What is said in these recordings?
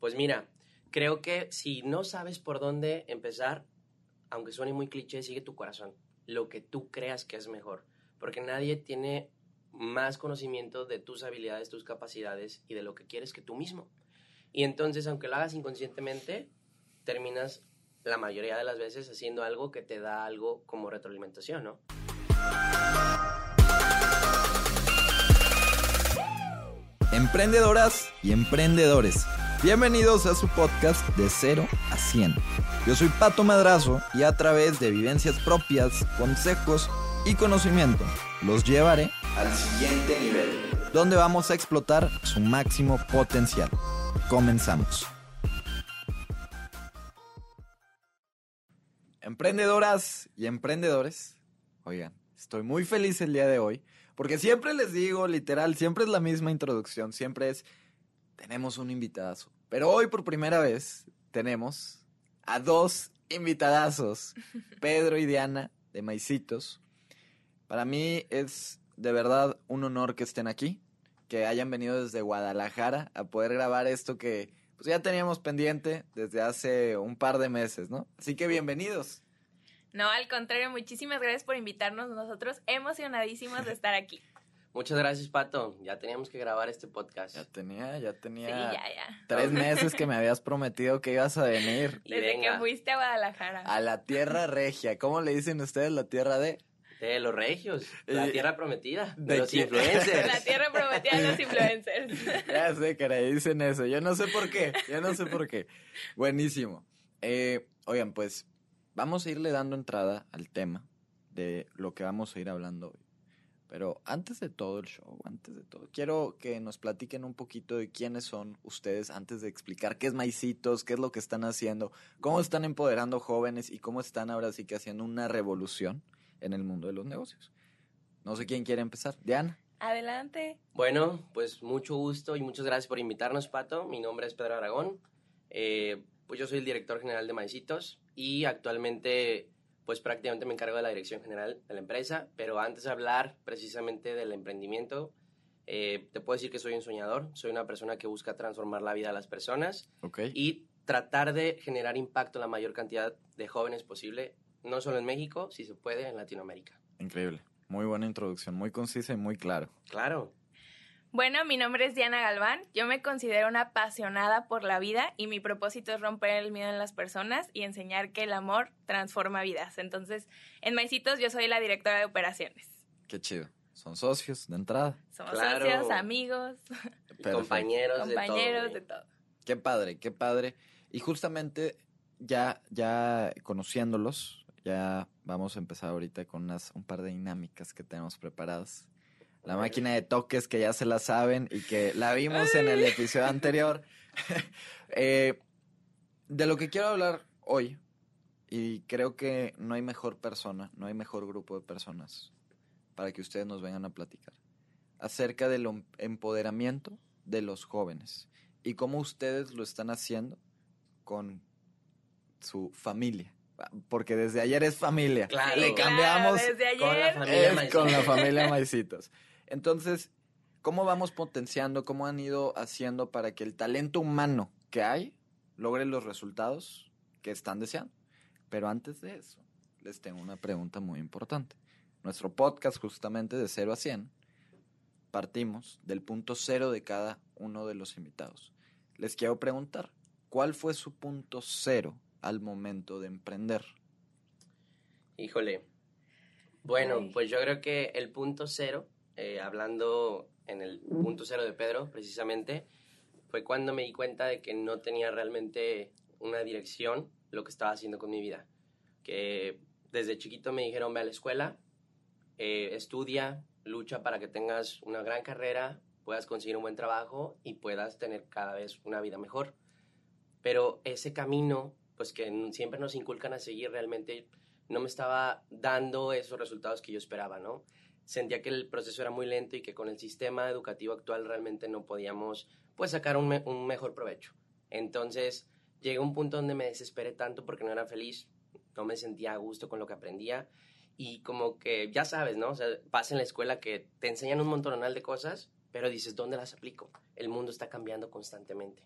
Pues mira, creo que si no sabes por dónde empezar, aunque suene muy cliché, sigue tu corazón, lo que tú creas que es mejor, porque nadie tiene más conocimiento de tus habilidades, tus capacidades y de lo que quieres que tú mismo. Y entonces, aunque lo hagas inconscientemente, terminas la mayoría de las veces haciendo algo que te da algo como retroalimentación, ¿no? Emprendedoras y emprendedores, bienvenidos a su podcast de 0 a 100. Yo soy Pato Madrazo y a través de vivencias propias, consejos y conocimiento los llevaré al siguiente nivel, donde vamos a explotar su máximo potencial. Comenzamos. Emprendedoras y emprendedores, oigan, estoy muy feliz el día de hoy, porque siempre les digo, literal, siempre es la misma introducción, siempre es, tenemos un invitadazo. Pero hoy por primera vez tenemos a dos invitadazos, Pedro y Diana de Maicitos. Para mí es de verdad un honor que estén aquí, que hayan venido desde Guadalajara a poder grabar esto que pues ya teníamos pendiente desde hace un par de meses, ¿no? Así que bienvenidos. No, al contrario, muchísimas gracias por invitarnos. Nosotros emocionadísimos de estar aquí. Muchas gracias, Pato. Ya teníamos que grabar este podcast. Ya tenía, ya tenía Sí, ya, ya. tres meses que me habías prometido que ibas a venir Y Desde venga. que fuiste a Guadalajara. a la tierra regia. ¿Cómo le dicen ustedes la tierra de? De los regios, la Eh, tierra prometida, ¿de de los quién? influencers. La tierra prometida de los influencers. Ya sé, caray, dicen eso. Yo no sé por qué. Yo no sé por qué. Buenísimo. Eh, oigan, pues vamos a irle dando entrada al tema de lo que vamos a ir hablando hoy. Pero antes de todo el show, antes de todo, quiero que nos platiquen un poquito de quiénes son ustedes antes de explicar qué es Maicitos, qué es lo que están haciendo, cómo están empoderando jóvenes y cómo están ahora sí que haciendo una revolución en el mundo de los negocios. No sé quién quiere empezar. Diana. Adelante. Bueno, pues mucho gusto y muchas gracias por invitarnos, Pato. Mi nombre es Pedro Aragón. Eh, pues yo soy el director general de Maicitos y actualmente pues prácticamente me encargo de la dirección general de la empresa, pero antes de hablar precisamente del emprendimiento, eh, te puedo decir que soy un soñador, soy una persona que busca transformar la vida de las personas y tratar de generar impacto en la mayor cantidad de jóvenes posible, no solo en México, si se puede, en Latinoamérica. Increíble. Muy buena introducción, muy concisa y muy claro. Claro. Bueno, mi nombre es Diana Galván. Yo me considero una apasionada por la vida y mi propósito es romper el miedo en las personas y enseñar que el amor transforma vidas. Entonces, en Maicitos yo soy la directora de operaciones. Qué chido. Son socios de entrada. Somos Claro. socios, amigos, compañeros, compañeros, de de todo. todo. Qué padre, qué padre. Y justamente ya, ya conociéndolos, ya vamos a empezar ahorita con unas, un par de dinámicas que tenemos preparadas. La máquina de toques que ya se la saben y que la vimos en el episodio anterior. Eh, de lo que quiero hablar hoy, y creo que no hay mejor persona, no hay mejor grupo de personas para que ustedes nos vengan a platicar acerca del em- empoderamiento de los jóvenes y cómo ustedes lo están haciendo con su familia. Porque desde ayer es familia. Claro. Le Claro, cambiamos desde con la ayer. familia es con la familia Maicitos. Entonces, ¿cómo vamos potenciando, cómo han ido haciendo para que el talento humano que hay logre los resultados que están deseando? Pero antes de eso, les tengo una pregunta muy importante. Nuestro podcast, justamente de 0 a 100, partimos del punto cero de cada uno de los invitados. Les quiero preguntar, ¿cuál fue su punto cero al momento de emprender? Híjole. Bueno, Ay. pues yo creo que el punto cero, eh, hablando en el punto cero de Pedro, precisamente, fue cuando me di cuenta de que no tenía realmente una dirección lo que estaba haciendo con mi vida. Que desde chiquito me dijeron, ve a la escuela, eh, estudia, lucha para que tengas una gran carrera, puedas conseguir un buen trabajo y puedas tener cada vez una vida mejor. Pero ese camino, pues que siempre nos inculcan a seguir, realmente no me estaba dando esos resultados que yo esperaba, ¿no? Sentía que el proceso era muy lento y que con el sistema educativo actual realmente no podíamos, pues, sacar un, un mejor provecho. Entonces, llegué a un punto donde me desesperé tanto porque no era feliz, no me sentía a gusto con lo que aprendía y como que, ya sabes, ¿no? O sea, pasa en la escuela que te enseñan un montonal de cosas, pero dices, ¿dónde las aplico? El mundo está cambiando constantemente.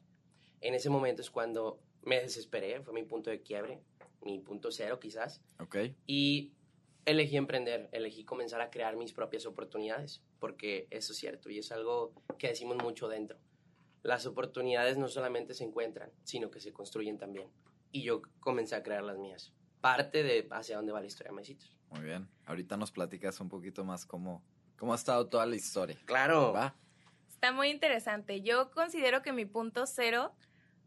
En ese momento es cuando me desesperé, fue mi punto de quiebre, mi punto cero quizás. Ok. Y elegí emprender, elegí comenzar a crear mis propias oportunidades, porque eso es cierto y es algo que decimos mucho dentro. Las oportunidades no solamente se encuentran, sino que se construyen también. Y yo comencé a crear las mías. Parte de hacia dónde va la historia de Maicitos. Muy bien. Ahorita nos platicas un poquito más cómo, cómo ha estado toda la historia. Claro. ¿Va? Está muy interesante. Yo considero que mi punto cero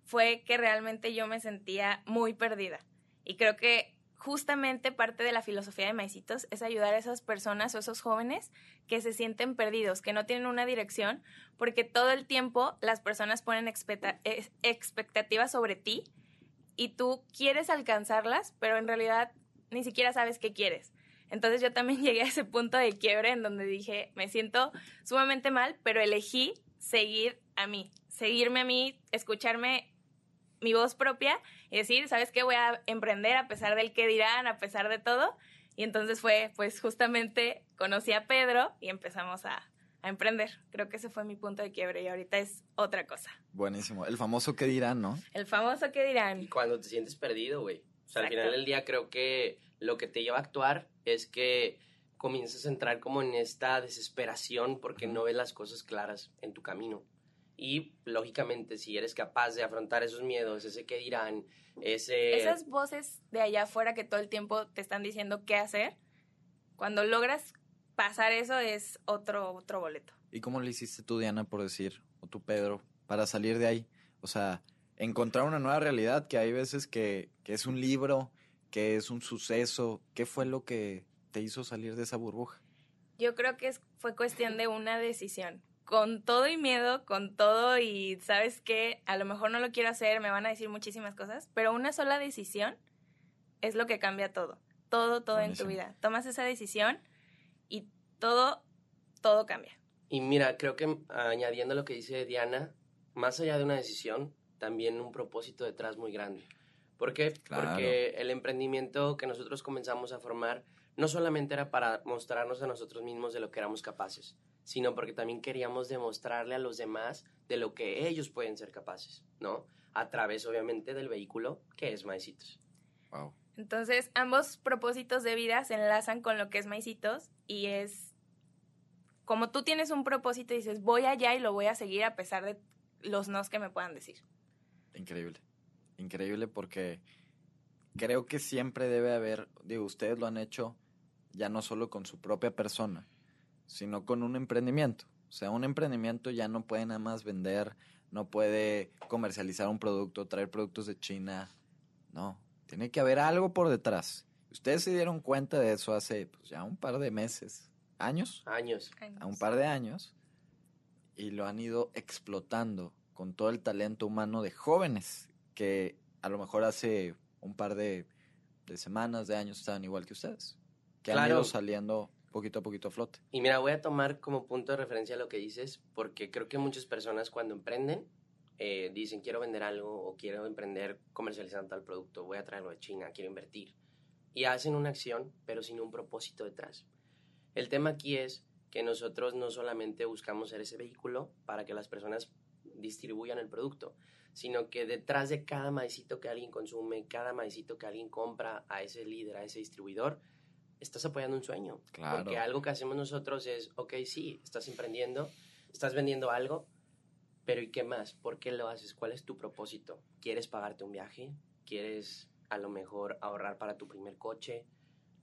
fue que realmente yo me sentía muy perdida. Y creo que justamente parte de la filosofía de Maicitos es ayudar a esas personas o esos jóvenes que se sienten perdidos, que no tienen una dirección, porque todo el tiempo las personas ponen expecta- ex- expectativas sobre ti y tú quieres alcanzarlas, pero en realidad ni siquiera sabes qué quieres. Entonces yo también llegué a ese punto de quiebre en donde dije, me siento sumamente mal, pero elegí seguir a mí, seguirme a mí, escucharme mi voz propia y decir, ¿sabes qué? Voy a emprender a pesar del que dirán, a pesar de todo. Y entonces fue, pues justamente conocí a Pedro y empezamos a, a emprender. Creo que ese fue mi punto de quiebre y ahorita es otra cosa. Buenísimo. El famoso que dirán, ¿no? El famoso que dirán. Y cuando te sientes perdido, güey. O sea, al final del día creo que lo que te lleva a actuar es que comienzas a entrar como en esta desesperación porque no ves las cosas claras en tu camino. Y lógicamente, si eres capaz de afrontar esos miedos, ese que dirán, ese... Esas voces de allá afuera que todo el tiempo te están diciendo qué hacer, cuando logras pasar eso es otro, otro boleto. ¿Y cómo le hiciste tú, Diana, por decir, o tú, Pedro, para salir de ahí? O sea, encontrar una nueva realidad, que hay veces que, que es un libro, que es un suceso. ¿Qué fue lo que te hizo salir de esa burbuja? Yo creo que fue cuestión de una decisión. Con todo y miedo, con todo y sabes que a lo mejor no lo quiero hacer, me van a decir muchísimas cosas, pero una sola decisión es lo que cambia todo. Todo, todo en tu vida. Tomas esa decisión y todo, todo cambia. Y mira, creo que añadiendo lo que dice Diana, más allá de una decisión, también un propósito detrás muy grande. ¿Por qué? Claro. Porque el emprendimiento que nosotros comenzamos a formar no solamente era para mostrarnos a nosotros mismos de lo que éramos capaces, sino porque también queríamos demostrarle a los demás de lo que ellos pueden ser capaces, ¿no? A través, obviamente, del vehículo que es Maicitos. Wow. Entonces, ambos propósitos de vida se enlazan con lo que es Maicitos y es como tú tienes un propósito y dices, voy allá y lo voy a seguir a pesar de los nos que me puedan decir. Increíble. Increíble porque creo que siempre debe haber, digo, ustedes lo han hecho ya no solo con su propia persona, sino con un emprendimiento. O sea, un emprendimiento ya no puede nada más vender, no puede comercializar un producto, traer productos de China. No, tiene que haber algo por detrás. Ustedes se dieron cuenta de eso hace pues, ya un par de meses, años, Años. a un par de años, y lo han ido explotando con todo el talento humano de jóvenes que a lo mejor hace un par de, de semanas, de años estaban igual que ustedes, que han Claro. ido saliendo poquito a poquito a flote. Y mira, voy a tomar como punto de referencia lo que dices, porque creo que muchas personas cuando emprenden eh, dicen quiero vender algo o quiero emprender comercializando tal producto, voy a traerlo de China, quiero invertir. Y hacen una acción, pero sin un propósito detrás. El tema aquí es que nosotros no solamente buscamos ser ese vehículo para que las personas distribuyan el producto, sino que detrás de cada maicito que alguien consume, cada maicito que alguien compra a ese líder, a ese distribuidor, estás apoyando un sueño. Claro. Porque algo que hacemos nosotros es, ok, sí, estás emprendiendo, estás vendiendo algo, pero ¿y qué más? ¿Por qué lo haces? ¿Cuál es tu propósito? ¿Quieres pagarte un viaje? ¿Quieres a lo mejor ahorrar para tu primer coche?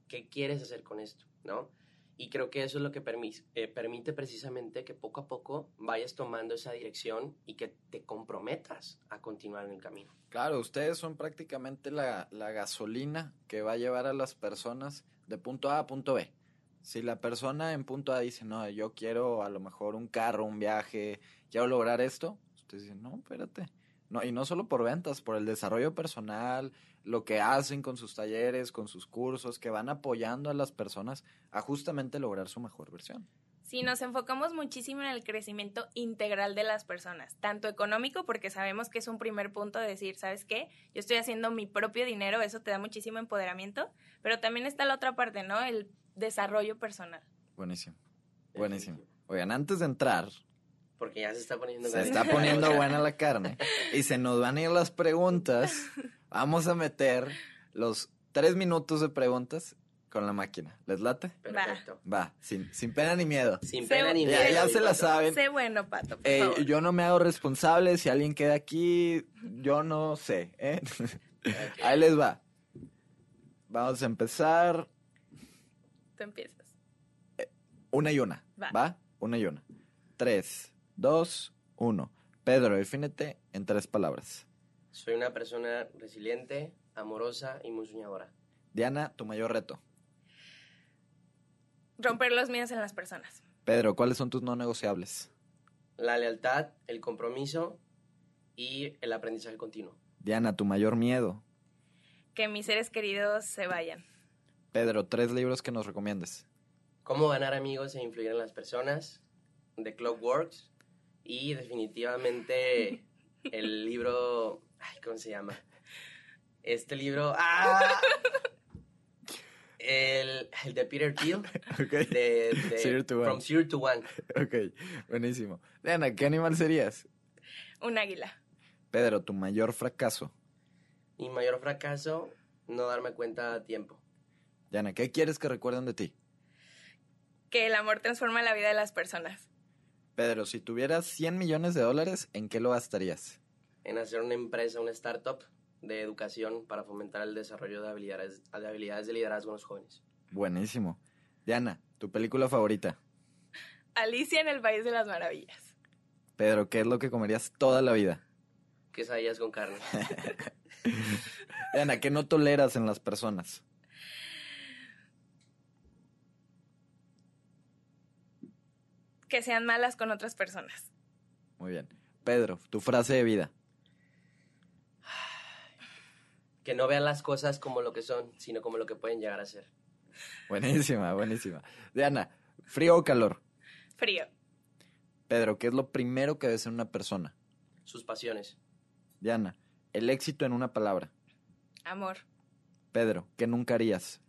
¿Qué quieres hacer con esto? ¿No? Y creo que eso es lo que permis- eh, permite precisamente que poco a poco vayas tomando esa dirección y que te comprometas a continuar en el camino. Claro, ustedes son prácticamente la, la gasolina que va a llevar a las personas de punto A a punto B. Si la persona en punto A dice, no, yo quiero a lo mejor un carro, un viaje, quiero lograr esto, ustedes dicen, no, espérate. No, y no solo por ventas, por el desarrollo personal, lo que hacen con sus talleres, con sus cursos, que van apoyando a las personas a justamente lograr su mejor versión. Sí, nos enfocamos muchísimo en el crecimiento integral de las personas, tanto económico, porque sabemos que es un primer punto de decir, ¿sabes qué? Yo estoy haciendo mi propio dinero, eso te da muchísimo empoderamiento, pero también está la otra parte, ¿no? El desarrollo personal. Buenísimo, buenísimo. Oigan, antes de entrar Porque ya se está poniendo Se está poniendo buena la carne. Y se nos van a ir las preguntas. Vamos a meter los tres minutos de preguntas con la máquina. ¿Les late? Perfecto. Va, sin, sin pena ni miedo. Sin pena ni Ya, miedo. ya se la saben. Sé bueno, Pato, por Eh, favor. yo no me hago responsable si alguien queda aquí. Yo no sé. ¿eh? Ahí les va. Vamos a empezar Tú empiezas. una y una. Va. ¿Va? Una y una. Tres, dos, uno. Pedro, defínete en tres palabras. Soy una persona resiliente, amorosa y muy soñadora. Diana, tu mayor reto. Romper los miedos en las personas. Pedro, ¿cuáles son tus no negociables? La lealtad, el compromiso y el aprendizaje continuo. Diana, tu mayor miedo. Que mis seres queridos se vayan. Pedro, tres libros que nos recomiendes. Cómo ganar amigos e influir en las personas, The Clockworks y definitivamente el libro, ay, ¿cómo se llama? Este libro, ¡ah! El, el de Peter Thiel, Ok. de, de Zero to One. From Zero to One. Ok, buenísimo. Diana, ¿qué animal serías? Un águila. Pedro, tu mayor fracaso. Mi mayor fracaso, no darme cuenta a tiempo. Diana, ¿qué quieres que recuerden de ti? Que el amor transforma la vida de las personas. Pedro, si tuvieras 100 millones de dólares, ¿en qué lo gastarías? En hacer una empresa, una startup de educación para fomentar el desarrollo de habilidades, de habilidades de liderazgo en los jóvenes. Buenísimo. Diana, tu película favorita. Alicia en el País de las Maravillas. Pedro, ¿qué es lo que comerías toda la vida? Quesadillas con carne. Diana, ¿qué no toleras en las personas? Que sean malas con otras personas. Muy bien. Pedro, tu frase de vida. Que no vean las cosas como lo que son, sino como lo que pueden llegar a ser. Buenísima, buenísima. Diana, ¿frío o calor? Frío. Pedro, ¿qué es lo primero que ves en una persona? Sus pasiones. Diana, el éxito en una palabra. Amor. Pedro, ¿qué nunca harías?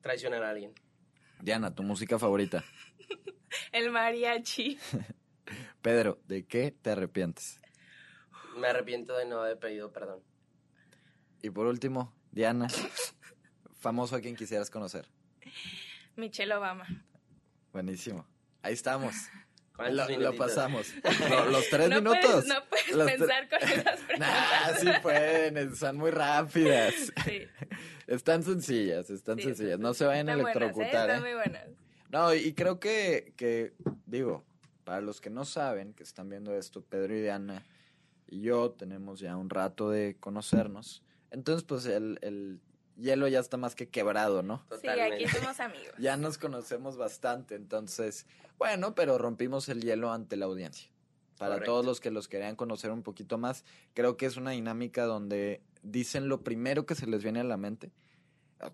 Traicionar a alguien. Diana, tu música favorita. El mariachi. Pedro, ¿de qué te arrepientes? Me arrepiento de no haber pedido perdón. Y por último, Diana, famoso a quien quisieras conocer. Michelle Obama. Buenísimo. Ahí estamos. ¿Cuántos Lo, pasamos. Lo- los tres no minutos. Puedes, no puedes Los pensar con esas preguntas. Nah, sí pueden, son muy rápidas. Sí, Están sencillas, están sí, sencillas. No se vayan a buenas, ¿eh? electrocutar, Están ¿eh? muy buenas. No, y creo que, que, digo, para los que no saben, que están viendo esto, Pedro y Diana y yo tenemos ya un rato de conocernos. Entonces, pues el, el hielo ya está más que quebrado, ¿no? Sí, aquí somos amigos. Ya nos conocemos bastante, entonces, bueno, pero rompimos el hielo ante la audiencia. Para Correcto. todos los que los querían conocer un poquito más, creo que es una dinámica donde dicen lo primero que se les viene a la mente.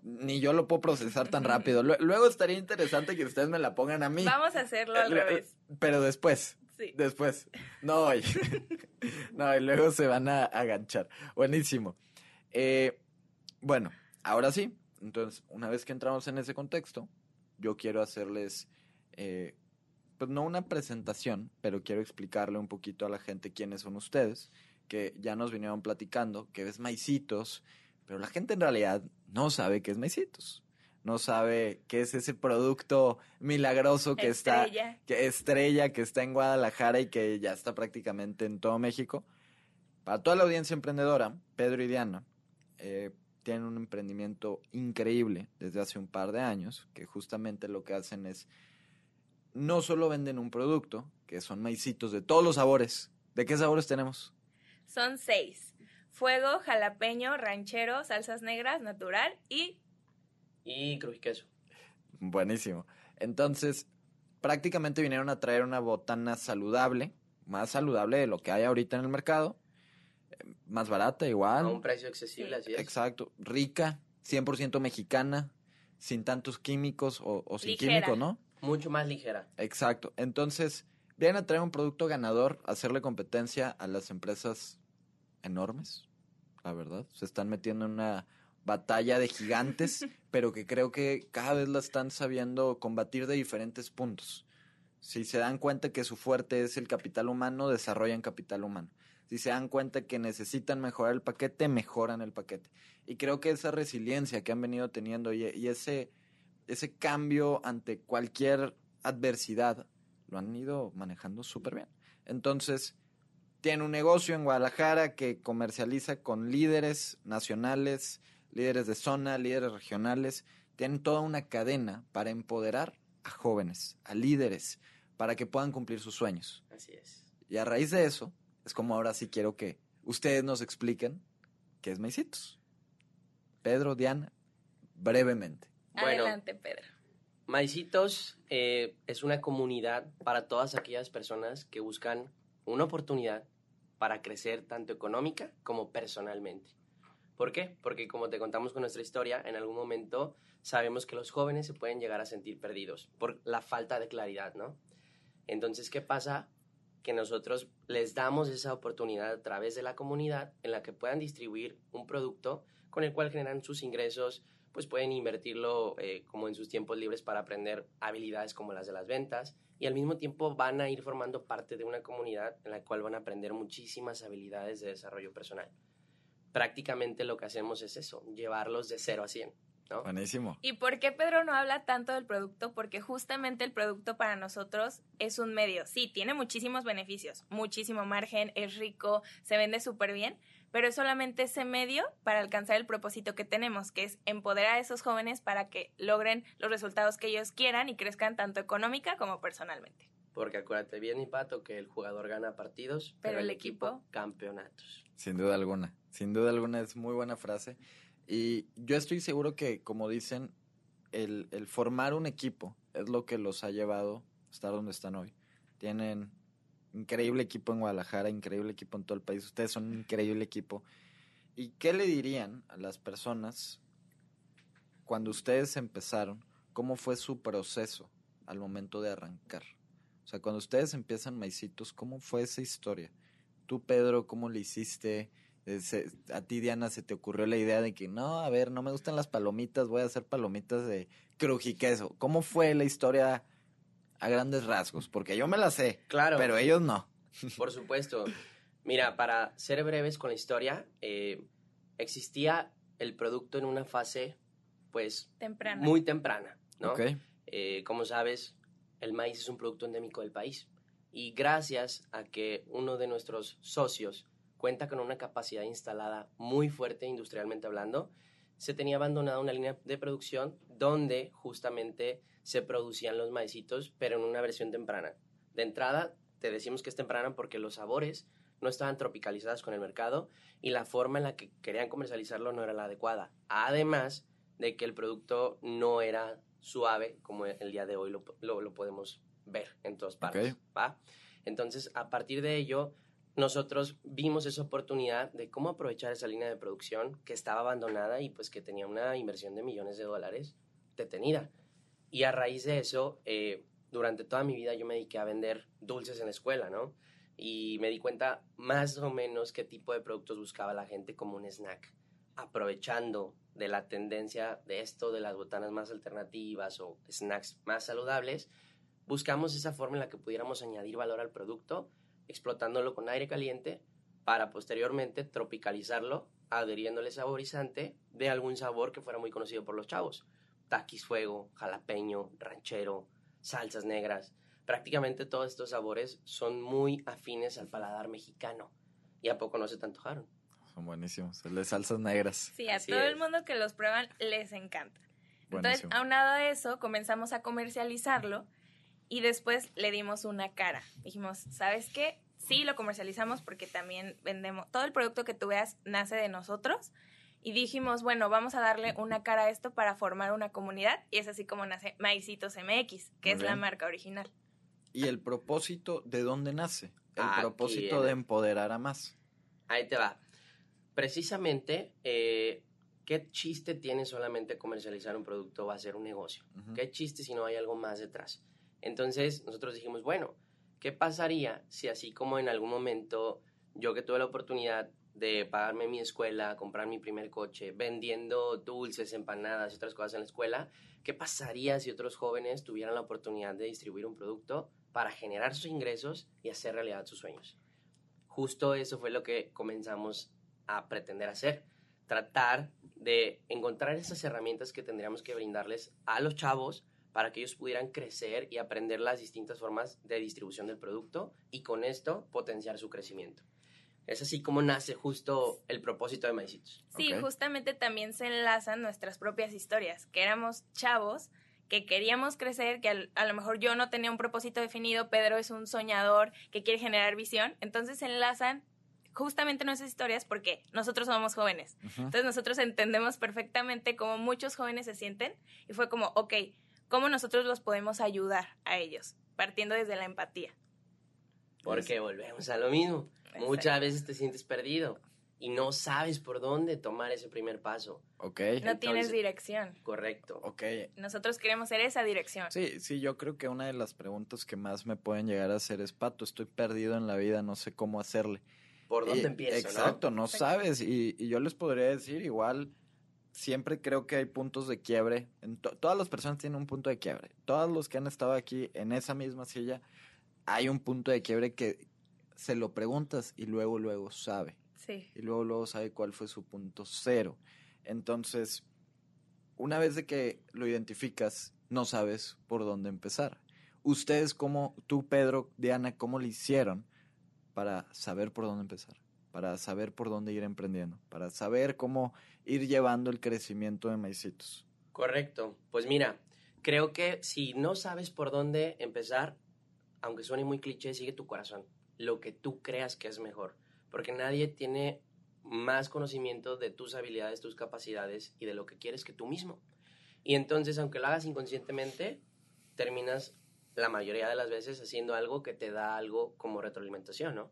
Ni yo lo puedo procesar tan rápido. Lue- Luego estaría interesante que ustedes me la pongan a mí. Vamos a hacerlo al Eh, le- revés. Pero después, Sí. después. No hoy. no, y luego se van a aganchar. Buenísimo. Eh, bueno, ahora sí. Entonces, una vez que entramos en ese contexto, yo quiero hacerles, eh, pues no una presentación, pero quiero explicarle un poquito a la gente quiénes son ustedes, que ya nos vinieron platicando, que es Maicitos, pero la gente en realidad no sabe qué es Maicitos. No sabe qué es ese producto milagroso que está que estrella que está en Guadalajara y que ya está prácticamente en todo México. Para toda la audiencia emprendedora, Pedro y Diana eh, tienen un emprendimiento increíble desde hace un par de años, que justamente lo que hacen es, no solo venden un producto, que son maicitos de todos los sabores. ¿De qué sabores tenemos? Son seis. Fuego, jalapeño, ranchero, salsas negras, natural y Y queso. Buenísimo. Entonces, prácticamente vinieron a traer una botana saludable, más saludable de lo que hay ahorita en el mercado, más barata igual. A un precio accesible, así es. Exacto, rica, 100% mexicana, sin tantos químicos o, o sin Ligera. químicos, ¿no? Mucho más ligera. Exacto. Entonces, vienen a traer un producto ganador, hacerle competencia a las empresas enormes, la verdad. Se están metiendo en una batalla de gigantes, pero que creo que cada vez la están sabiendo combatir de diferentes puntos. Si se dan cuenta que su fuerte es el capital humano, desarrollan capital humano. Si se dan cuenta que necesitan mejorar el paquete, mejoran el paquete. Y creo que esa resiliencia que han venido teniendo y, y ese, ese cambio ante cualquier adversidad lo han ido manejando súper bien. Entonces, tiene un negocio en Guadalajara que comercializa con líderes nacionales, líderes de zona, líderes regionales. Tienen toda una cadena para empoderar a jóvenes, a líderes, para que puedan cumplir sus sueños. Así es. Y a raíz de eso, es como ahora sí quiero que ustedes nos expliquen qué es Maicitos. Pedro, Diana, brevemente. Bueno. Adelante, Pedro. Maicitos eh, es una comunidad para todas aquellas personas que buscan una oportunidad para crecer tanto económica como personalmente. ¿Por qué? Porque como te contamos con nuestra historia, en algún momento sabemos que los jóvenes se pueden llegar a sentir perdidos por la falta de claridad, ¿no? Entonces, ¿qué pasa? Que nosotros les damos esa oportunidad a través de la comunidad en la que puedan distribuir un producto con el cual generan sus ingresos, pues pueden invertirlo eh, como en sus tiempos libres para aprender habilidades como las de las ventas y al mismo tiempo van a ir formando parte de una comunidad en la cual van a aprender muchísimas habilidades de desarrollo personal. Prácticamente lo que hacemos es eso, llevarlos de 0 a 100. ¿No? Buenísimo. ¿Y por qué Pedro no habla tanto del producto? Porque justamente el producto para nosotros es un medio. Sí, tiene muchísimos beneficios, muchísimo margen, es rico, se vende súper bien, pero es solamente ese medio para alcanzar el propósito que tenemos, que es empoderar a esos jóvenes para que logren los resultados que ellos quieran y crezcan tanto económica como personalmente. Porque acuérdate bien, mi pato, que el jugador gana partidos, Pero el equipo- campeonatos. Sin duda alguna. Sin duda alguna es muy buena frase. Y yo estoy seguro que, como dicen, el, el formar un equipo es lo que los ha llevado a estar donde están hoy. Tienen increíble equipo en Guadalajara, increíble equipo en todo el país. Ustedes son un increíble equipo. ¿Y qué le dirían a las personas cuando ustedes empezaron? ¿Cómo fue su proceso al momento de arrancar? O sea, cuando ustedes empiezan Maicitos, ¿cómo fue esa historia? Tú, Pedro, ¿cómo le hiciste? Eh, se- a ti, Diana, se te ocurrió la idea de que no, a ver, no me gustan las palomitas, voy a hacer palomitas de crujiqueso. ¿Cómo fue la historia a grandes rasgos? Porque yo me la sé, Claro. pero ellos no. Por supuesto. Mira, para ser breves con la historia, eh, existía el producto en una fase, pues, Temprano. muy temprana, ¿no? Ok. Eh, como sabes, el maíz es un producto endémico del país. Y gracias a que uno de nuestros socios cuenta con una capacidad instalada muy fuerte industrialmente hablando, se tenía abandonada una línea de producción donde justamente se producían los maicitos, pero en una versión temprana. De entrada, te decimos que es temprana porque los sabores no estaban tropicalizados con el mercado y la forma en la que querían comercializarlo no era la adecuada. Además de que el producto no era suave como el día de hoy lo, lo- lo podemos ver en todas partes. Entonces, a partir de ello, nosotros vimos esa oportunidad de cómo aprovechar esa línea de producción que estaba abandonada y pues que tenía una inversión de millones de dólares detenida. Y a raíz de eso, eh, durante toda mi vida yo me dediqué a vender dulces en la escuela, ¿no? Y me di cuenta más o menos qué tipo de productos buscaba la gente como un snack, aprovechando de la tendencia de esto, de las botanas más alternativas o snacks más saludables, buscamos esa forma en la que pudiéramos añadir valor al producto, explotándolo con aire caliente para posteriormente tropicalizarlo, adheriéndole saborizante de algún sabor que fuera muy conocido por los chavos. Taquis fuego, jalapeño, ranchero, salsas negras. Prácticamente todos estos sabores son muy afines al paladar mexicano. ¿Y a poco no se te antojaron? Son buenísimos. El de salsas negras. Sí, a Así todo el mundo que los prueban les encanta. Entonces, Buenísimo. aunado a eso, comenzamos a comercializarlo y después le dimos una cara. Dijimos, ¿sabes qué? Sí, lo comercializamos porque también vendemos, todo el producto que tú veas nace de nosotros. Y dijimos, bueno, vamos a darle una cara a esto para formar una comunidad. Y es así como nace Maicitos MX, que Muy es la bien. marca original. ¿Y el propósito de dónde nace? El Aquí propósito en de empoderar a más. Ahí te va. Precisamente, eh, ¿qué chiste tiene solamente comercializar un producto o hacer un negocio? Ujú. ¿Qué chiste si no hay algo más detrás? Entonces, nosotros dijimos, bueno, ¿qué pasaría si así como en algún momento yo que tuve la oportunidad de pagarme mi escuela, comprar mi primer coche, vendiendo dulces, empanadas y otras cosas en la escuela, ¿qué pasaría si otros jóvenes tuvieran la oportunidad de distribuir un producto para generar sus ingresos y hacer realidad sus sueños. Justo eso fue lo que comenzamos a pretender hacer, tratar de encontrar esas herramientas que tendríamos que brindarles a los chavos para que ellos pudieran crecer y aprender las distintas formas de distribución del producto y con esto potenciar su crecimiento. Es así como nace justo el propósito de Maicitos. Sí, Ok. justamente también se enlazan nuestras propias historias, que éramos chavos, que queríamos crecer, que al- a lo mejor yo no tenía un propósito definido, Pedro es un soñador que quiere generar visión, entonces se enlazan justamente nuestras historias porque nosotros somos jóvenes. Entonces nosotros entendemos perfectamente cómo muchos jóvenes se sienten y fue como, ok, ¿cómo nosotros los podemos ayudar a ellos? Partiendo desde la empatía. Porque volvemos a lo mismo. Exacto. Muchas veces te sientes perdido y no sabes por dónde tomar ese primer paso. Ok, No tienes dirección. Correcto. ok. Nosotros queremos ser esa dirección. Sí, sí, yo creo que una de las preguntas que más me pueden llegar a hacer es, Pato, estoy perdido en la vida, no sé cómo hacerle. ¿Por dónde Y- empiezo? Exacto, no, sabes. Y, y yo les podría decir, igual, siempre creo que hay puntos de quiebre. En to- todas las personas tienen un punto de quiebre. Todos los que han estado aquí en esa misma silla, hay un punto de quiebre que se lo preguntas y luego, luego sabe. Sí. Y luego, luego sabe cuál fue su punto cero. Entonces, una vez de que lo identificas, no sabes por dónde empezar. Ustedes, como tú, Pedro, Diana, ¿cómo le hicieron para saber por dónde empezar? Para saber por dónde ir emprendiendo, para saber cómo ir llevando el crecimiento de Maicitos. Correcto. Pues mira, creo que si no sabes por dónde empezar, aunque suene muy cliché, sigue tu corazón. Lo que tú creas que es mejor. Porque nadie tiene más conocimiento de tus habilidades, tus capacidades y de lo que quieres que tú mismo. Y entonces, aunque lo hagas inconscientemente, terminas la mayoría de las veces haciendo algo que te da algo como retroalimentación, ¿no?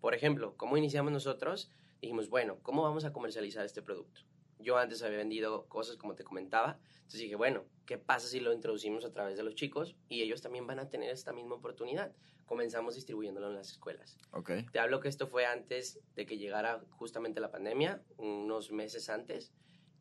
Por ejemplo, ¿cómo iniciamos nosotros? Dijimos, bueno, ¿cómo vamos a comercializar este producto? Yo antes había vendido cosas como te comentaba, entonces dije, bueno, ¿qué pasa si lo introducimos a través de los chicos y ellos también van a tener esta misma oportunidad? Comenzamos distribuyéndolo en las escuelas. ¿Ok? Te hablo que esto fue antes de que llegara justamente la pandemia, unos meses antes,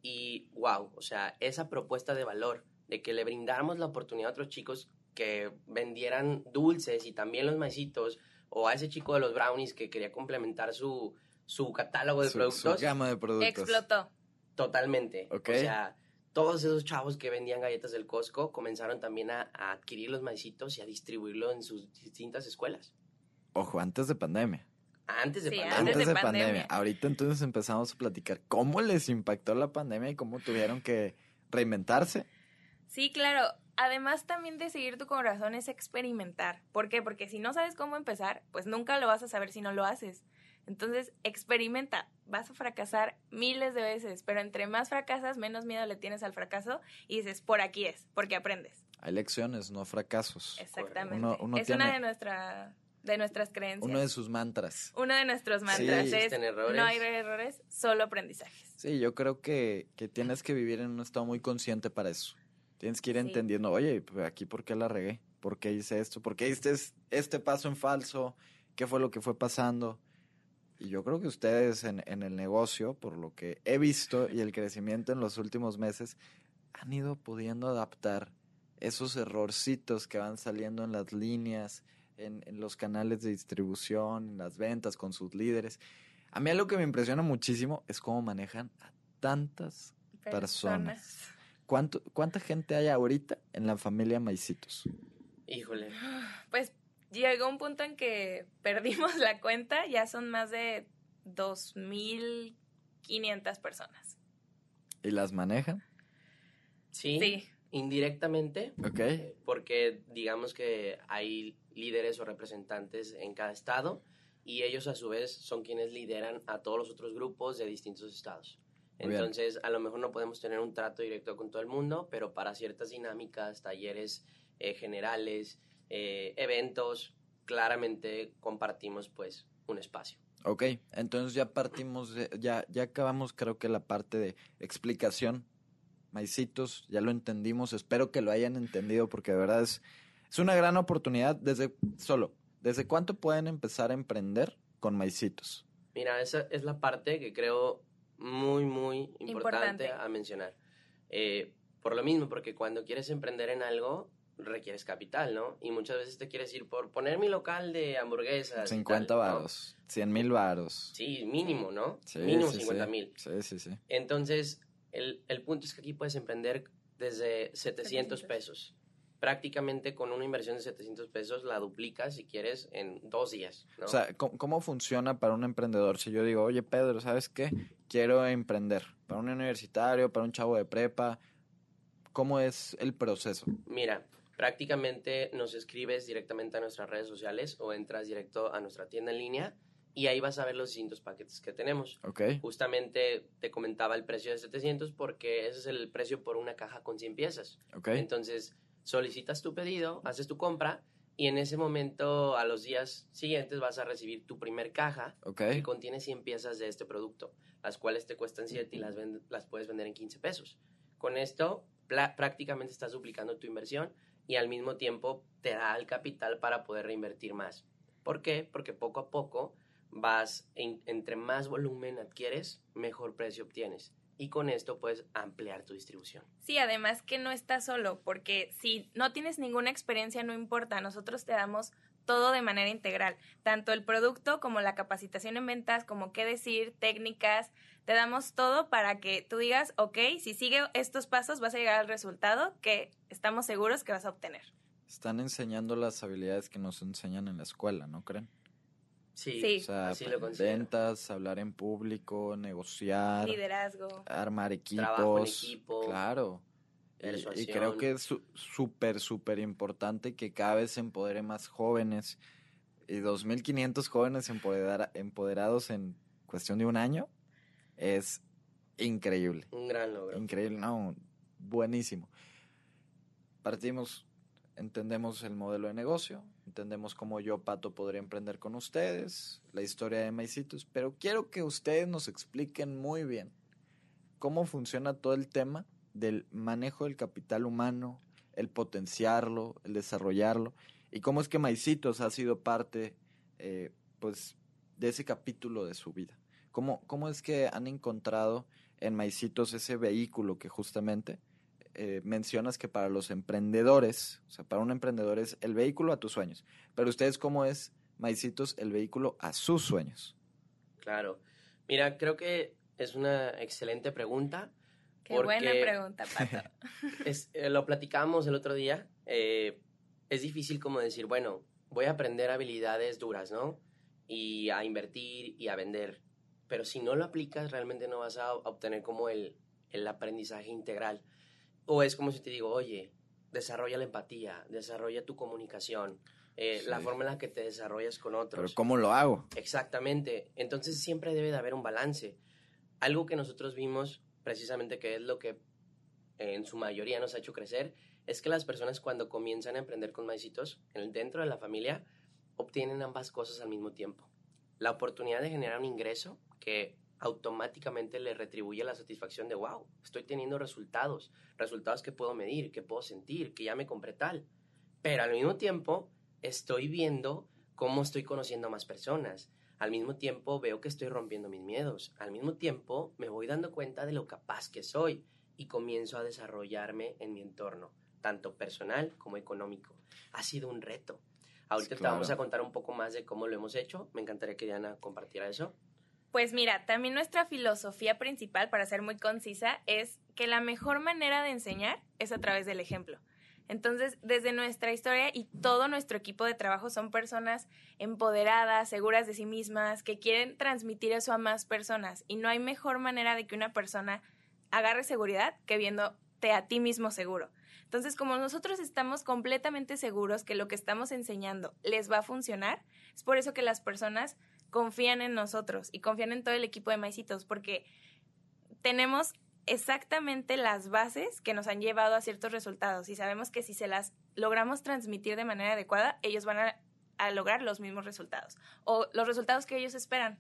y wow, o sea, esa propuesta de valor de que le brindáramos la oportunidad a otros chicos que vendieran dulces y también los maicitos, o a ese chico de los brownies que quería complementar su, su catálogo de Su- productos, Su gama de productos. Explotó. totalmente. Ok. O sea, todos esos chavos que vendían galletas del Costco comenzaron también a, a adquirir los maicitos y a distribuirlo en sus distintas escuelas. Ojo, antes de pandemia. Antes de Sí, pandemia. Antes Antes de de pandemia. pandemia. Ahorita entonces empezamos a platicar cómo les impactó la pandemia y cómo tuvieron que reinventarse. Sí, claro. Además también de seguir tu corazón es experimentar. ¿Por qué? Porque si no sabes cómo empezar, pues nunca lo vas a saber si no lo haces. Entonces, experimenta. Vas a fracasar miles de veces, pero entre más fracasas, menos miedo le tienes al fracaso y dices, por aquí es, porque aprendes. Hay lecciones, no fracasos. Exactamente. Uno- uno es tiene- una de, nuestra, de nuestras creencias. Uno de sus mantras. Uno de nuestros mantras es, errores. no hay errores, solo aprendizajes. Sí, yo creo que, que tienes que vivir en un estado muy consciente para eso. Tienes que ir Sí. entendiendo, oye, pues, aquí por qué la regué, por qué hice esto, por qué hice es- este paso en falso, qué fue lo que fue pasando. Y yo creo que ustedes en, en el negocio, por lo que he visto y el crecimiento en los últimos meses, han ido pudiendo adaptar esos errorcitos que van saliendo en las líneas, en, en los canales de distribución, en las ventas con sus líderes. A mí algo que me impresiona muchísimo es cómo manejan a tantas Personas. ¿Cuánto, ¿Cuánta gente hay ahorita en la familia Maicitos? Híjole. Pues llegó un punto en que perdimos la cuenta, ya son más de 2.500 personas. ¿Y las manejan? Sí. Sí, Indirectamente, ¿Ok? porque digamos que hay líderes o representantes en cada estado y ellos a su vez son quienes lideran a todos los otros grupos de distintos estados. Entonces, a lo mejor no podemos tener un trato directo con todo el mundo, pero para ciertas dinámicas, talleres eh, generales, eh, eventos, claramente compartimos pues un espacio. Ok, entonces ya partimos, de- ya, ya acabamos creo que la parte de explicación. Maicitos, ya lo entendimos, espero que lo hayan entendido porque de verdad es, es una gran oportunidad desde solo. ¿Desde cuánto pueden empezar a emprender con Maicitos? Mira, esa es la parte que creo muy, muy importante, Importante. a mencionar. Eh, por lo mismo, porque cuando quieres emprender en algo, requieres capital, ¿no? Y muchas veces te quieres ir por poner mi local de hamburguesas. y 50 tal, ¿no? varos, 100 mil varos. Sí, mínimo, ¿no? Sí, mínimo sí, 50 sí. mil. Sí, sí, sí. Entonces, el, el punto es que aquí puedes emprender desde 700 700. pesos. Prácticamente con una inversión de 700 pesos la duplicas si quieres en dos días, ¿no? O sea, ¿cómo, cómo funciona para un emprendedor? Si yo digo, oye, Pedro, ¿sabes qué? Quiero emprender. Para un universitario, para un chavo de prepa, ¿cómo es el proceso? Mira, prácticamente nos escribes directamente a nuestras redes sociales o entras directo a nuestra tienda en línea y ahí vas a ver los distintos paquetes que tenemos. ¿Ok? Justamente te comentaba el precio de 700 porque ese es el precio por una caja con 100 piezas. ¿Ok? Entonces, solicitas tu pedido, haces tu compra y en ese momento, a los días siguientes, vas a recibir tu primer caja que contiene 100 piezas de este producto, las cuales te cuestan 7 y las, las puedes vender en 15 pesos. Con esto, prácticamente estás duplicando tu inversión y al mismo tiempo te da el capital para poder reinvertir más. ¿Por qué? Porque poco a poco vas, en- entre más volumen adquieres, mejor precio obtienes. Y con esto puedes ampliar tu distribución. Sí, además que no estás solo, porque si no tienes ninguna experiencia, no importa, nosotros te damos todo de manera integral, tanto el producto como la capacitación en ventas, como qué decir, técnicas, te damos todo para que tú digas, ok, si sigue estos pasos vas a llegar al resultado que estamos seguros que vas a obtener. Están enseñando las habilidades que nos enseñan en la escuela, ¿no creen? Sí, Sí. O sea, así lo considero. ventas, hablar en público, negociar, Liderazgo. armar equipos. Trabajo en equipo, Claro. Y- creo que es súper, súper importante que cada vez se empodere más jóvenes. Y 2.500 jóvenes empodera- empoderados en cuestión de un año es increíble. un gran logro. Increíble, no, buenísimo. Partimos, entendemos el modelo de negocio, entendemos cómo yo, Pato, podría emprender con ustedes, la historia de Maicitos, pero quiero que ustedes nos expliquen muy bien cómo funciona todo el tema del manejo del capital humano, el potenciarlo, el desarrollarlo, y cómo es que Maicitos ha sido parte, eh, pues, de ese capítulo de su vida. ¿Cómo, ¿Cómo es que han encontrado en Maicitos ese vehículo que justamente eh, mencionas que para los emprendedores, o sea, para un emprendedor es el vehículo a tus sueños, pero ustedes cómo es Maicitos el vehículo a sus sueños? Claro. Mira, creo que es una excelente pregunta. Qué buena pregunta, Pato. es- eh, lo platicábamos el otro día. eh, es difícil como decir, bueno, voy a aprender habilidades duras, ¿no? Y a invertir y a vender. Pero si no lo aplicas, realmente no vas a obtener como el, el aprendizaje integral. O es como si te digo, oye, desarrolla la empatía, desarrolla tu comunicación, eh, la forma en la que te desarrollas con otros. Pero ¿cómo lo hago? Exactamente. Entonces siempre debe de haber un balance. Algo que nosotros vimos, precisamente que es lo que en su mayoría nos ha hecho crecer, es que las personas cuando comienzan a emprender con maicitos, en- dentro de la familia, obtienen ambas cosas al mismo tiempo. La oportunidad de generar un ingreso que automáticamente le retribuye la satisfacción de, wow, estoy teniendo resultados, resultados que puedo medir, que puedo sentir, que ya me compré tal. Pero al mismo tiempo estoy viendo cómo estoy conociendo a más personas. Al mismo tiempo veo que estoy rompiendo mis miedos. Al mismo tiempo me voy dando cuenta de lo capaz que soy y comienzo a desarrollarme en mi entorno, tanto personal como económico. Ha sido un reto. Ahorita Sí, te vamos a contar un poco más de cómo lo hemos hecho. Me encantaría que Diana compartiera eso. Pues mira, también nuestra filosofía principal, para ser muy concisa, es que la mejor manera de enseñar es a través del ejemplo. Entonces, desde nuestra historia y todo nuestro equipo de trabajo son personas empoderadas, seguras de sí mismas, que quieren transmitir eso a más personas. Y no hay mejor manera de que una persona agarre seguridad que viéndote a ti mismo seguro. Entonces, como nosotros estamos completamente seguros que lo que estamos enseñando les va a funcionar, es por eso que las personas confían en nosotros y confían en todo el equipo de Maicitos, porque tenemos exactamente las bases que nos han llevado a ciertos resultados y sabemos que si se las logramos transmitir de manera adecuada, ellos van a, a lograr los mismos resultados o los resultados que ellos esperan.